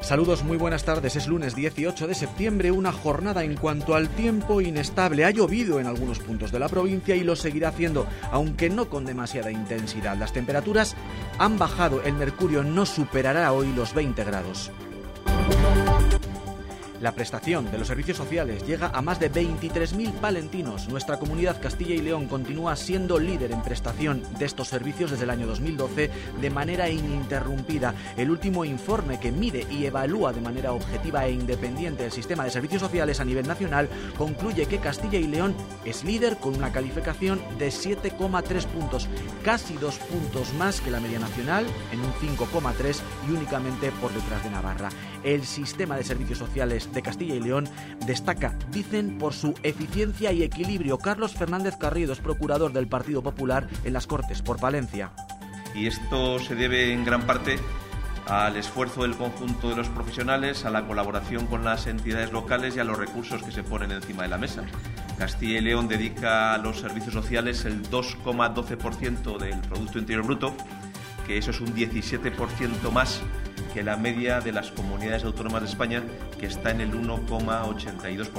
Saludos, muy buenas tardes. Es lunes 18 de septiembre, una jornada en cuanto al tiempo inestable. Ha llovido en algunos puntos de la provincia y lo seguirá haciendo, aunque no con demasiada intensidad. Las temperaturas han bajado, el mercurio no superará hoy los 20 grados. La prestación de los servicios sociales llega a más de 23.000 palentinos. Nuestra comunidad Castilla y León continúa siendo líder en prestación de estos servicios desde el año 2012 de manera ininterrumpida. El último informe que mide y evalúa de manera objetiva e independiente el sistema de servicios sociales a nivel nacional concluye que Castilla y León es líder con una calificación de 7,3 puntos, casi dos puntos más que la media nacional en un 5,3 y únicamente por detrás de Navarra. El sistema de servicios sociales de Castilla y León destaca, dicen, por su eficiencia y equilibrio. Carlos Fernández Carrido es procurador del Partido Popular en las Cortes por Palencia. Y esto se debe en gran parte al esfuerzo del conjunto de los profesionales, a la colaboración con las entidades locales y a los recursos que se ponen encima de la mesa. Castilla y León dedica a los servicios sociales el 2,12% del Producto Interior Bruto, que eso es un 17% más que la media de las comunidades autónomas de España, que está en el 1,82%.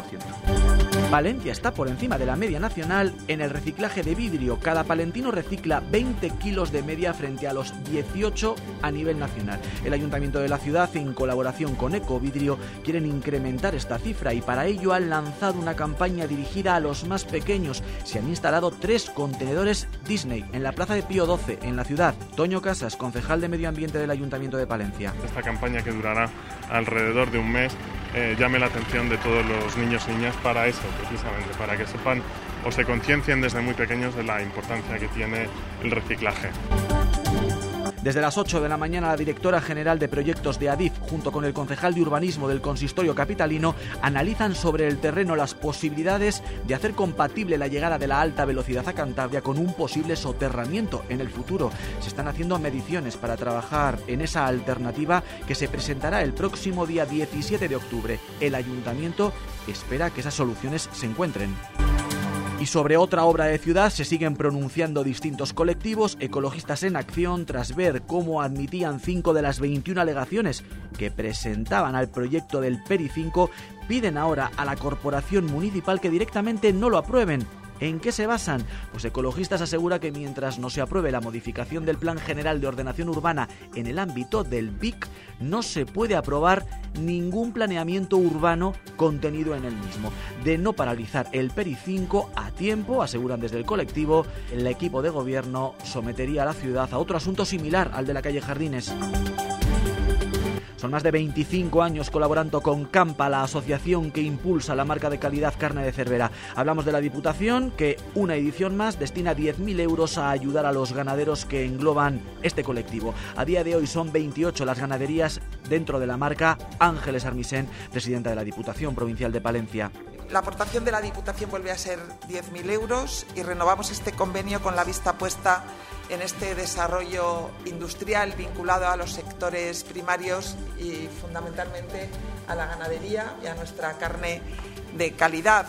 Valencia está por encima de la media nacional en el reciclaje de vidrio. Cada palentino recicla 20 kilos de media frente a los 18 a nivel nacional. El ayuntamiento de la ciudad, en colaboración con Ecovidrio, quieren incrementar esta cifra y para ello han lanzado una campaña dirigida a los más pequeños. Se han instalado tres contenedores Disney en la plaza de Pío XII, en la ciudad. Toño Casas, concejal de Medio Ambiente del Ayuntamiento de Palencia esta campaña que durará alrededor de un mes eh, llame la atención de todos los niños y niñas para eso, precisamente, para que sepan o se conciencien desde muy pequeños de la importancia que tiene el reciclaje. Desde las 8 de la mañana, la directora general de proyectos de ADIF, junto con el concejal de urbanismo del consistorio capitalino, analizan sobre el terreno las posibilidades de hacer compatible la llegada de la alta velocidad a Cantabria con un posible soterramiento en el futuro. Se están haciendo mediciones para trabajar en esa alternativa que se presentará el próximo día 17 de octubre. El ayuntamiento espera que esas soluciones se encuentren. Y sobre otra obra de ciudad se siguen pronunciando distintos colectivos ecologistas en acción tras ver cómo admitían cinco de las 21 alegaciones que presentaban al proyecto del PERI 5, piden ahora a la corporación municipal que directamente no lo aprueben ¿En qué se basan? Pues Ecologistas asegura que mientras no se apruebe la modificación del Plan General de Ordenación Urbana en el ámbito del BIC, no se puede aprobar ningún planeamiento urbano contenido en el mismo. De no paralizar el PERI 5 a tiempo, aseguran desde el colectivo, el equipo de gobierno sometería a la ciudad a otro asunto similar al de la calle Jardines. Son más de 25 años colaborando con Campa, la asociación que impulsa la marca de calidad carne de Cervera. Hablamos de la Diputación, que una edición más destina 10.000 euros a ayudar a los ganaderos que engloban este colectivo. A día de hoy son 28 las ganaderías dentro de la marca Ángeles Armisen, presidenta de la Diputación Provincial de Palencia. La aportación de la Diputación vuelve a ser 10.000 euros y renovamos este convenio con la vista puesta en este desarrollo industrial vinculado a los sectores primarios y fundamentalmente a la ganadería y a nuestra carne de calidad.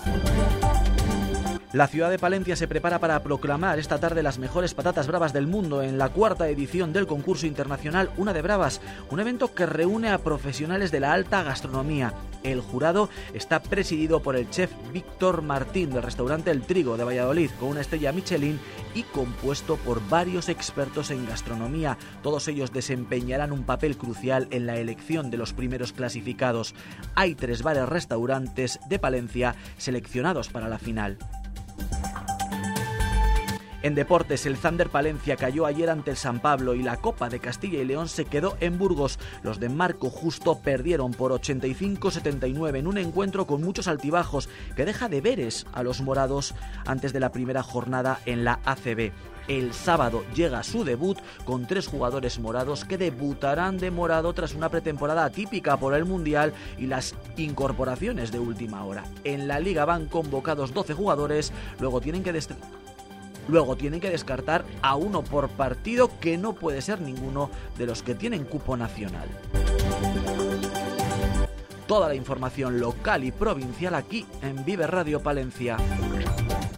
La ciudad de Palencia se prepara para proclamar esta tarde las mejores patatas bravas del mundo en la cuarta edición del concurso internacional Una de Bravas, un evento que reúne a profesionales de la alta gastronomía. El jurado está presidido por el chef Víctor Martín del restaurante El Trigo de Valladolid, con una estrella Michelin y compuesto por varios expertos en gastronomía. Todos ellos desempeñarán un papel crucial en la elección de los primeros clasificados. Hay tres bares restaurantes de Palencia seleccionados para la final. En deportes, el Thunder Palencia cayó ayer ante el San Pablo y la Copa de Castilla y León se quedó en Burgos. Los de Marco Justo perdieron por 85-79 en un encuentro con muchos altibajos que deja deberes a los morados antes de la primera jornada en la ACB. El sábado llega su debut con tres jugadores morados que debutarán de morado tras una pretemporada típica por el Mundial y las incorporaciones de última hora. En la liga van convocados 12 jugadores, luego tienen que Luego tienen que descartar a uno por partido que no puede ser ninguno de los que tienen cupo nacional. Toda la información local y provincial aquí en Vive Radio Palencia.